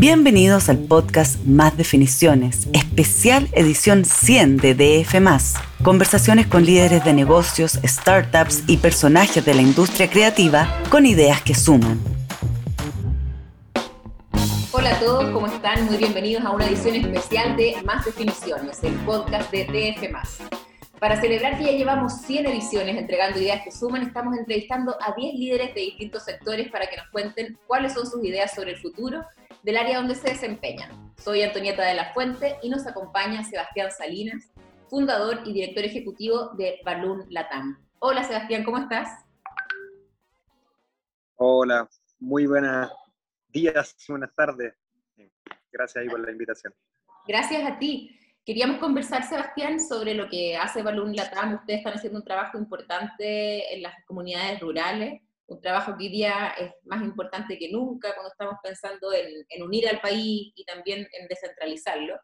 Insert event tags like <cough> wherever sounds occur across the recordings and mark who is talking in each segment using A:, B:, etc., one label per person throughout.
A: Bienvenidos al podcast Más Definiciones, especial edición 100 de DF. Conversaciones con líderes de negocios, startups y personajes de la industria creativa con ideas que suman.
B: Hola a todos, ¿cómo están? Muy bienvenidos a una edición especial de Más Definiciones, el podcast de DF. Para celebrar que ya llevamos 100 ediciones entregando ideas que suman, estamos entrevistando a 10 líderes de distintos sectores para que nos cuenten cuáles son sus ideas sobre el futuro del área donde se desempeñan. Soy Antonieta de la Fuente y nos acompaña Sebastián Salinas, fundador y director ejecutivo de Balloon Latam. Hola Sebastián, ¿cómo estás?
C: Hola, muy buenos días, buenas tardes. Gracias ahí por la invitación.
B: Gracias a ti. Queríamos conversar, Sebastián, sobre lo que hace Balloon Latam. Ustedes están haciendo un trabajo importante en las comunidades rurales un trabajo que hoy día es más importante que nunca cuando estamos pensando en, unir al país y también en descentralizarlo.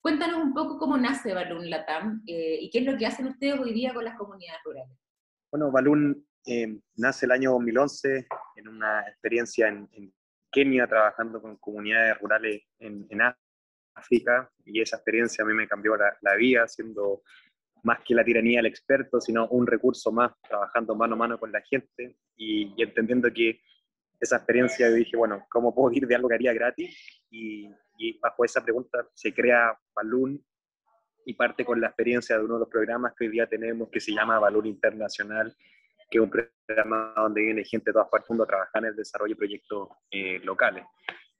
B: Cuéntanos un poco cómo nace Balloon Latam eh, y qué es lo que hacen ustedes hoy día con las comunidades rurales.
C: Bueno, Balloon eh, nace el año 2011 en una experiencia en, Kenia trabajando con comunidades rurales en, África y esa experiencia a mí me cambió la, la vida siendo más que la tiranía del experto, sino un recurso más, trabajando mano a mano con la gente y, entendiendo que esa experiencia yo dije, bueno, ¿cómo puedo ir de algo que haría gratis? Y, bajo esa pregunta se crea Balloon y parte con la experiencia de uno de los programas que hoy día tenemos que se llama Balloon Internacional, que es un programa donde viene gente de todas partes del mundo a trabajar en el desarrollo de proyectos eh, locales.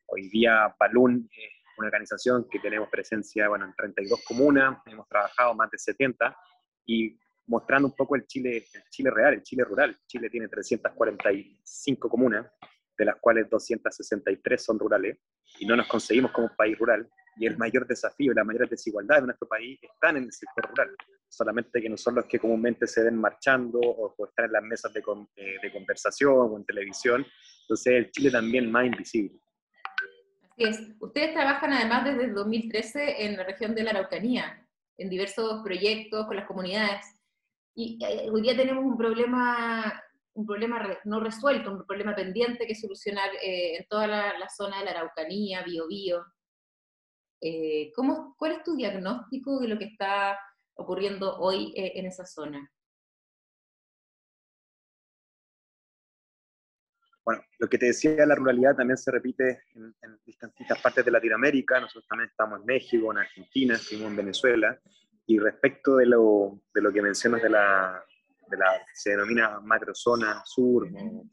C: Hoy día Balloon es una organización que tenemos presencia bueno, en 32 comunas, hemos trabajado más de 70 y mostrando un poco el Chile, el Chile real, el Chile rural. Chile tiene 345 comunas, de las cuales 263 son rurales, y no nos conseguimos como un país rural. Y el mayor desafío y la mayor desigualdad de nuestro país están en el sector rural. Solamente que no son los que comúnmente se ven marchando o, están en las mesas de, eh, de conversación o en televisión. Entonces, el Chile también más invisible.
B: Ustedes trabajan además desde el 2013 en la región de la Araucanía, en diversos proyectos con las comunidades. Y eh, hoy día tenemos un problema, un problema no resuelto, un problema pendiente que solucionar eh, en toda la, zona de la Araucanía, Biobío. Eh, ¿cómo, ¿Cuál es tu diagnóstico de lo que está ocurriendo hoy en esa zona?
C: Bueno, lo que te decía, la ruralidad también se repite en, distintas partes de Latinoamérica. Nosotros también estamos en México, en Argentina, estuvimos en Venezuela. Y respecto de lo, de lo que mencionas de la, de la se denomina macrozona sur, o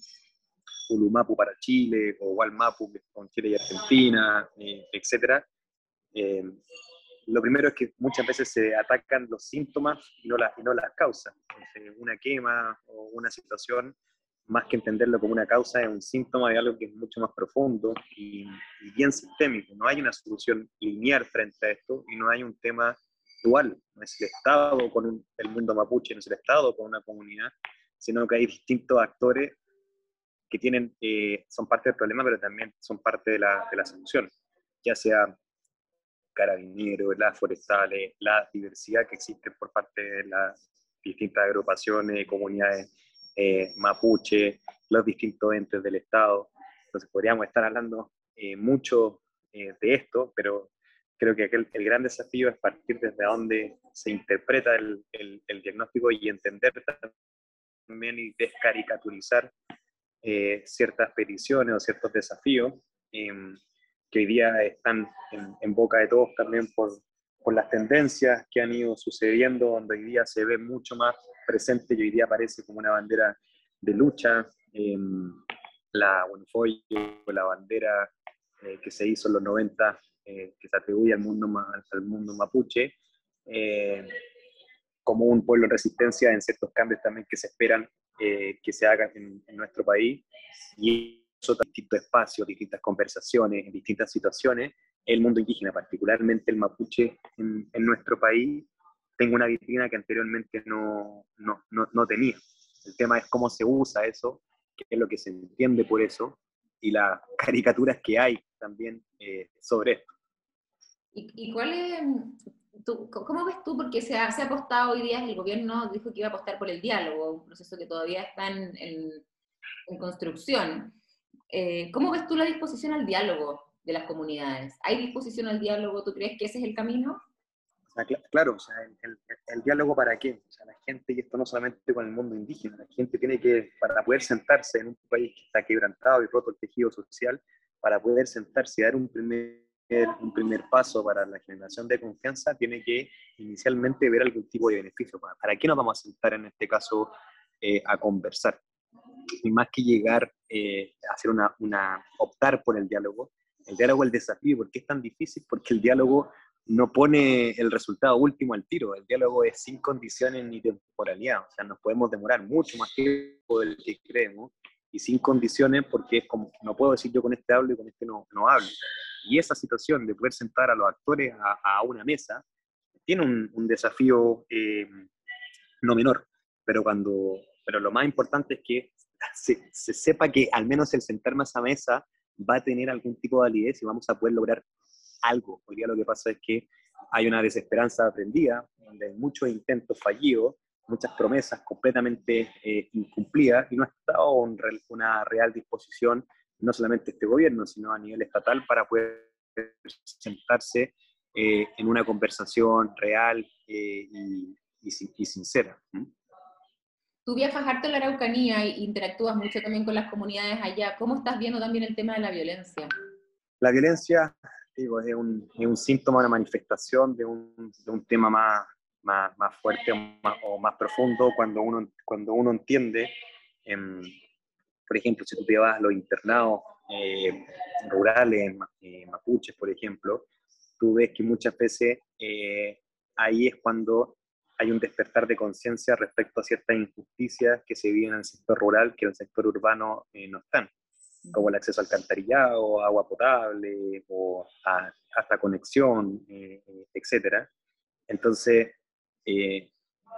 C: Ulumapu para Chile, o Walmapu con Chile y Argentina, eh, etc. Eh, lo primero es que muchas veces se atacan los síntomas y no, y no las causas. una quema o una situación más que entenderlo como una causa, es un síntoma de algo que es mucho más profundo y, bien sistémico. No hay una solución lineal frente a esto y no hay un tema dual. No es el Estado con el mundo mapuche, no es el Estado con una comunidad, sino que hay distintos actores que tienen, eh, son parte del problema, pero también son parte de la, de la solución, ya sea carabineros, las forestales, la diversidad que existe por parte de las distintas agrupaciones, comunidades eh, mapuche, los distintos entes del Estado. Entonces podríamos estar hablando eh, mucho eh, de esto, pero creo que el, gran desafío es partir desde donde se interpreta el, diagnóstico y entender también y descaricaturizar ciertas peticiones o ciertos desafíos em, que hoy día están en, en, boca de todos también por, por las tendencias que han ido sucediendo, donde hoy día se ve mucho más presente y hoy día aparece como una bandera de lucha. Eh, la la bandera eh, que se hizo en los 90, eh, que se atribuye al mundo, al mundo mapuche, eh, como un pueblo en resistencia en ciertos cambios también que se esperan que se hagan en, nuestro país. Y eso distintos espacios, distintas conversaciones, en distintas situaciones, el mundo indígena, particularmente el mapuche en nuestro país, tengo una vitrina que anteriormente no, no, no, tenía. El tema es cómo se usa eso, qué es lo que se entiende por eso, y las <laughs> caricaturas que hay también eh, sobre esto.
B: ¿Y, y cuál es, cómo ves tú? Porque se ha, se ha apostado hoy día, el gobierno dijo que iba a apostar por el diálogo, un proceso que todavía está en, en, construcción. Eh, ¿Cómo ves tú la disposición al diálogo de las comunidades. ¿Hay disposición al diálogo? ¿Tú crees que ese es el camino?
C: Claro, o sea, el, diálogo para qué? O sea, la gente, y esto no solamente con el mundo indígena, la gente tiene que, para poder sentarse en un país que está quebrantado y roto el tejido social, para poder sentarse y dar un primer, un primer paso para la generación de confianza, tiene que inicialmente ver algún tipo de beneficio. ¿Para, qué nos vamos a sentar en este caso eh, a conversar? Y más que llegar eh, a hacer una, una, optar por el diálogo, el diálogo es el desafío. ¿Por qué es tan difícil? Porque el diálogo no pone el resultado último al tiro. El diálogo es sin condiciones ni temporalidad. O sea, nos podemos demorar mucho más tiempo del que creemos y sin condiciones porque es como, no puedo decir yo con este hablo y con este no, no hablo. Y esa situación de poder sentar a los actores a, una mesa tiene un, desafío eh, no menor, pero, cuando, pero lo más importante es que se, se sepa que al menos el sentarme a esa mesa va a tener algún tipo de validez y vamos a poder lograr algo. Hoy día lo que pasa es que hay una desesperanza aprendida, donde hay muchos intentos fallidos, muchas promesas completamente eh, incumplidas y no ha estado una real disposición, no solamente este gobierno, sino a nivel estatal, para poder sentarse eh, en una conversación real eh, y, y, sincera.
B: Tú viajas harto en la Araucanía e interactúas mucho también con las comunidades allá. ¿Cómo estás viendo también el tema de la violencia?
C: La violencia digo, es, un, es un síntoma, una manifestación de un, de un tema más, más, más fuerte o más, profundo cuando uno, cuando uno entiende, em, por ejemplo, si tú te vas a los internados eh, rurales, eh, mapuches, por ejemplo, tú ves que muchas veces eh, ahí es cuando hay un despertar de conciencia respecto a ciertas injusticias que se viven en el sector rural que en el sector urbano no están como el acceso al alcantarillado, agua potable o hasta conexión, eh, eh, etc. Entonces, eh,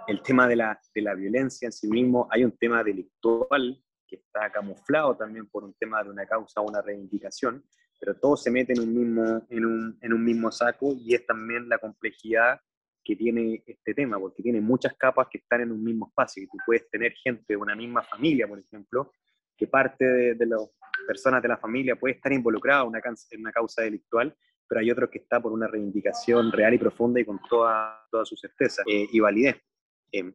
C: el tema de la, de la violencia en sí mismo, hay un tema delictual que está camuflado también por un tema de una causa o una reivindicación, pero todo se mete en un, mismo, en, un, en un mismo saco y es también la complejidad que tiene este tema, porque tiene muchas capas que están en un mismo espacio y tú puedes tener gente de una misma familia, por ejemplo, que parte de, de, los personas de la familia puede estar involucrada en una, causa delictual, pero hay otros que está por una reivindicación real y profunda y con toda, su certeza eh, y validez. Eh,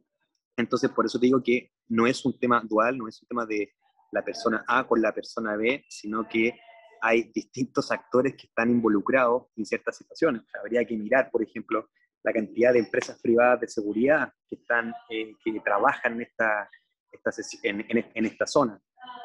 C: entonces, por eso te digo que no es un tema dual, no es un tema de la persona A con la persona B, sino que hay distintos actores que están involucrados en ciertas situaciones. habría que mirar, por ejemplo, la cantidad de empresas privadas de seguridad que, están, eh, que trabajan en, esta zona.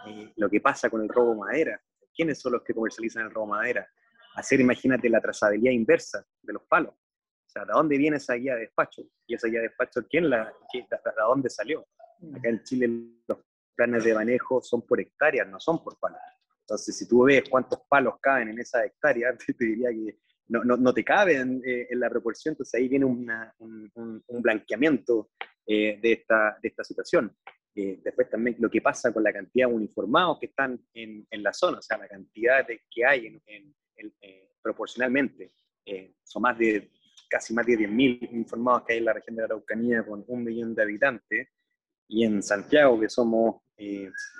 C: Eh, lo que pasa con el robo de madera. ¿Quiénes son los que comercializan el robo de madera? Hacer, imagínate, la trazabilidad inversa de los palos. O sea, ¿de dónde viene esa guía de despacho? Y esa guía de despacho, ¿quién la, de, dónde salió? Mm. Acá en Chile los planes de manejo son por hectáreas, no son por palos. Entonces, si tú ves cuántos palos caben en esa hectárea, <laughs> te, diría que no, no, no te caben eh, en la proporción, entonces ahí viene un, un, blanqueamiento eh, de, esta, de esta situación. Eh, después también lo que pasa con la cantidad de uniformados que están en, en la zona, o sea, la cantidad de, que hay en, eh, proporcionalmente. Eh, son más de, casi más de 10.000 uniformados que hay en la región de la Araucanía con un millón de habitantes. Y en Santiago, que somos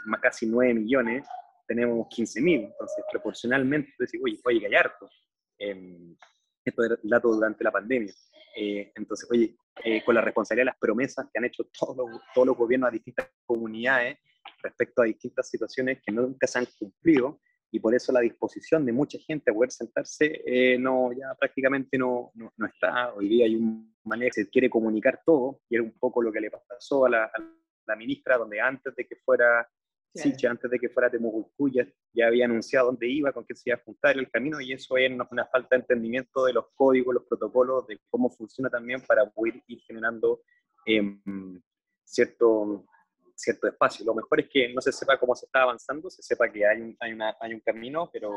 C: más casi 9 millones, tenemos 15.000. Entonces, proporcionalmente, decís, oye, oye, que hay harto. esto es el dato durante la pandemia. entonces, oye, eh, con la responsabilidad de las promesas que han hecho todos los, todos los gobiernos a distintas comunidades respecto a distintas situaciones que nunca se han cumplido y por eso la disposición de mucha gente a poder sentarse eh, no, ya prácticamente no, no, está. Hoy día hay un manera que se quiere comunicar todo y era un poco lo que le pasó a la ministra, donde antes de que fuera Siche, antes de que fuera Temucuicú, ya, ya, había anunciado dónde iba, con qué se iba a juntar el camino, y eso es una, falta de entendimiento de los códigos, los protocolos, de cómo funciona también para poder ir generando eh, cierto, cierto espacio. Lo mejor es que no se sepa cómo se está avanzando, se sepa que hay un, hay una, hay un camino, pero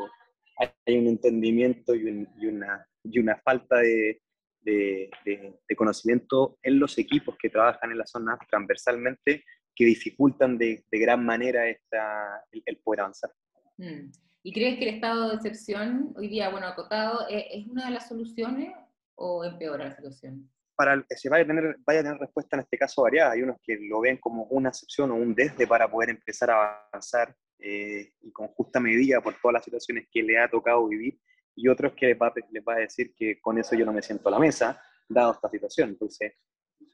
C: hay un entendimiento y, y, una, y una falta de, de, de, conocimiento en los equipos que trabajan en la zona transversalmente que dificultan de, de gran manera esta, el, poder avanzar.
B: Mm. ¿Y crees que el estado de excepción, hoy día, bueno, acotado, es, es una de las soluciones o empeora la situación?
C: Para, se vaya a, tener, vaya a tener respuesta en este caso variada. Hay unos que lo ven como una excepción o un desde para poder empezar a avanzar eh, y con justa medida por todas las situaciones que le ha tocado vivir, y otros que les va, les va a decir que con eso yo no me siento a la mesa, dado esta situación. Entonces,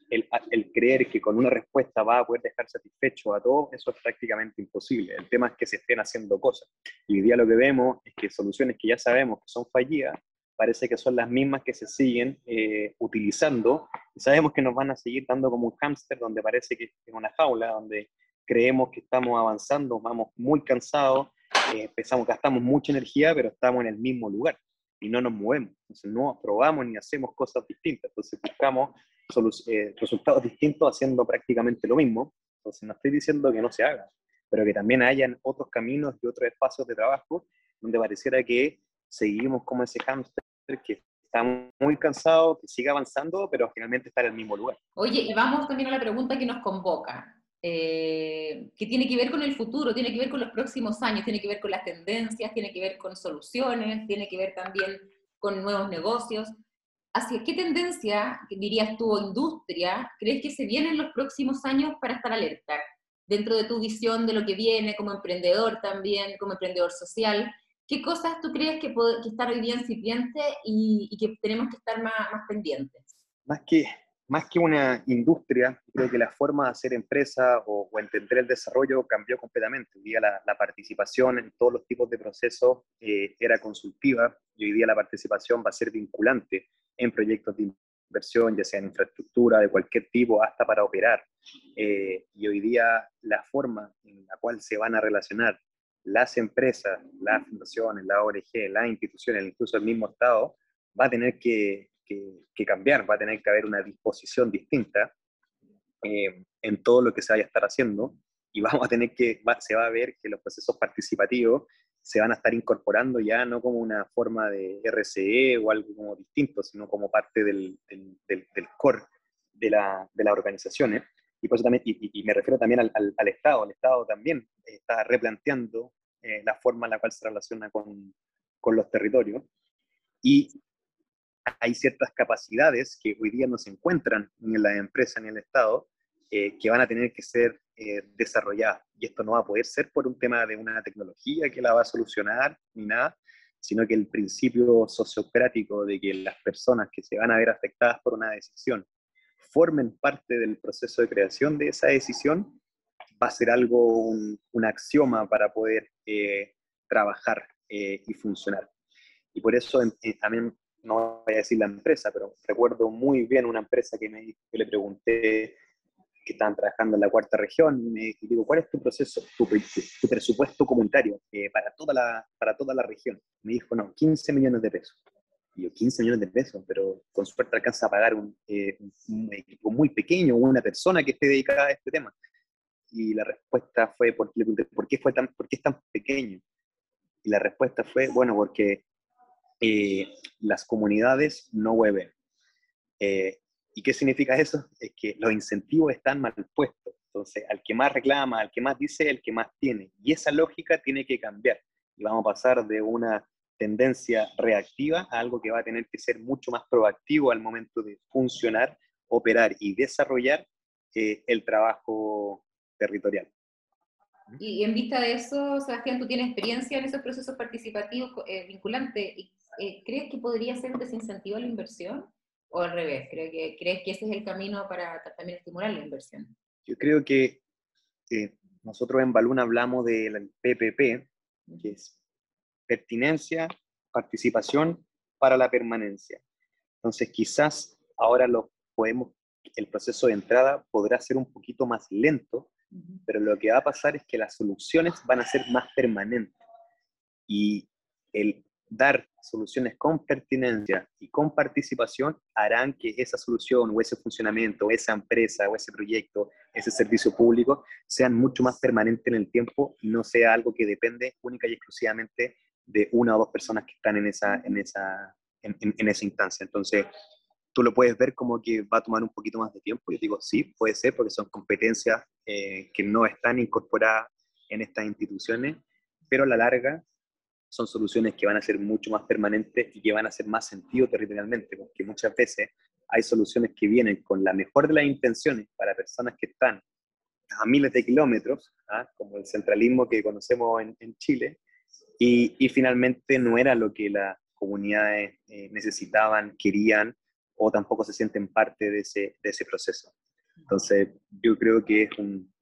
C: el, creer que con una respuesta va a poder dejar satisfecho a todos, eso es prácticamente imposible. El tema es que se estén haciendo cosas. Y hoy día lo que vemos es que soluciones que ya sabemos que son fallidas, parece que son las mismas que se siguen eh, utilizando. Y sabemos que nos van a seguir dando como un hámster donde parece que es una jaula, donde creemos que estamos avanzando, vamos muy cansados, eh, gastamos mucha energía, pero estamos en el mismo lugar y no nos movemos. Entonces no probamos ni hacemos cosas distintas. Entonces buscamos eh, resultados <laughs> distintos haciendo prácticamente lo mismo. Entonces no estoy diciendo que no se haga, pero que también hayan otros caminos y otros espacios de trabajo donde pareciera que seguimos como ese hámster que está muy cansado, que sigue avanzando, pero finalmente está en el mismo lugar.
B: Oye, y vamos también a la pregunta que nos convoca. Eh, que tiene que ver con el futuro, tiene que ver con los próximos años, tiene que ver con las tendencias, tiene que ver con soluciones, tiene que ver también con nuevos negocios. ¿Hacia qué tendencia, dirías tú, industria, crees que se viene en los próximos años para estar alerta? Dentro de tu visión de lo que viene como emprendedor también, como emprendedor social, ¿qué cosas tú crees que, que están hoy día incipientes y, y, que tenemos que estar más, más pendientes?
C: Más que, más que una industria, creo que la forma de hacer empresa o, entender el desarrollo cambió completamente. Hoy día la, participación en todos los tipos de procesos eh, era consultiva y hoy día la participación va a ser vinculante en proyectos de inversión, ya sea en infraestructura de cualquier tipo, hasta para operar. Eh, y hoy día la forma en la cual se van a relacionar las empresas, las fundaciones, la ONG, las instituciones, incluso el mismo Estado, va a tener que, que, cambiar, va a tener que haber una disposición distinta eh, en todo lo que se vaya a estar haciendo y <laughs> vamos a tener que, se va a ver que los procesos participativos se van a estar incorporando ya no como una forma de RCE o algo como distinto, sino como parte del, del, del, core de, la, de las organizaciones. Y, por eso también, y, me refiero también al, al, Estado. El Estado también está replanteando eh, la forma en la cual se relaciona con, con los territorios. Y hay ciertas capacidades que hoy día no se encuentran ni en la empresa ni en el Estado, eh, que van a tener que ser eh, desarrolladas. Y esto no va a poder ser por un tema de una tecnología que la va a solucionar ni nada, sino que el principio sociocrático de que las personas que se van a ver afectadas por una decisión formen parte del proceso de creación de esa decisión, va a ser algo, un, axioma para poder eh, trabajar y funcionar. Y por eso también no voy a decir la empresa, pero recuerdo muy bien una empresa que, me, que le pregunté que estaban trabajando en la cuarta región, y me digo, ¿cuál es tu proceso, tu, presupuesto comunitario eh, para, toda la, para toda la región? Me dijo, no, 15 millones de pesos. Y yo, 15 millones de pesos, pero con suerte alcanza a pagar un, eh, un equipo muy pequeño, una persona que esté dedicada a este tema. Y la respuesta fue, ¿por qué, ¿por qué, fue tan, ¿por qué es tan pequeño? Y la respuesta fue, bueno, porque eh, las comunidades no hueven. Eh, ¿Y qué significa eso? Es que los incentivos están mal puestos. Entonces, al que más reclama, al que más dice, el que más tiene. Y esa lógica tiene que cambiar. Y vamos a pasar de una tendencia reactiva a algo que va a tener que ser mucho más proactivo al momento de funcionar, operar y desarrollar eh, el trabajo territorial.
B: Y en vista de eso, Sebastián, tú tienes experiencia en esos procesos participativos vinculantes. ¿Y eh, ¿crees que podría ser un desincentivo a la inversión? ¿O al revés? ¿Crees que, ¿Crees que ese es el camino para también estimular la inversión?
C: Yo creo que eh, nosotros en Balún hablamos del PPP, que es pertinencia, participación para la permanencia. Entonces, quizás ahora lo podemos, el proceso de entrada podrá ser un poquito más lento, pero lo que va a pasar es que las soluciones van a ser más permanentes. Y el dar soluciones con pertinencia y con participación harán que esa solución o ese funcionamiento, esa empresa o ese proyecto, ese servicio público sean mucho más permanentes en el tiempo no sea algo que depende única y exclusivamente de una o dos personas que están en esa, en esa, en, esa instancia. Entonces, tú lo puedes ver como que va a tomar un poquito más de tiempo. Yo digo, sí, puede ser, porque son competencias eh, que no están incorporadas en estas instituciones, pero a la larga son soluciones que van a ser mucho más permanentes y que van a hacer más sentido territorialmente, porque muchas veces hay soluciones que vienen con la mejor de las intenciones para personas que están a miles de kilómetros, ¿ah? como el centralismo que conocemos en, Chile, y, y, finalmente no era lo que las comunidades eh, necesitaban, querían, o tampoco se sienten parte de ese, de ese proceso. Entonces, yo creo que es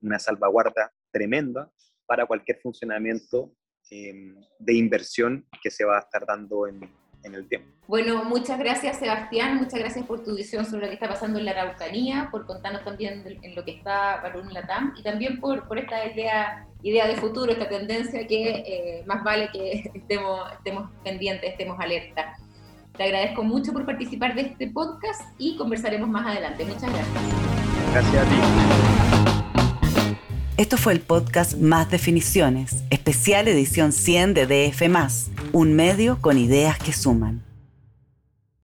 C: una salvaguarda tremenda para cualquier funcionamiento em, de inversión que se va a estar dando en, en el tiempo.
B: Bueno, muchas gracias Sebastián, muchas gracias por tu visión sobre lo que está pasando en la Araucanía, por contarnos también en lo que está un Latam y también por, por esta idea, idea de futuro, esta tendencia que eh, más vale que estemos, estemos pendientes, estemos alerta. Te agradezco mucho por participar de este podcast y conversaremos más adelante. Muchas gracias.
C: Gracias a ti.
A: Esto fue el podcast Más Definiciones, especial edición 100 de DF, un medio con ideas que suman.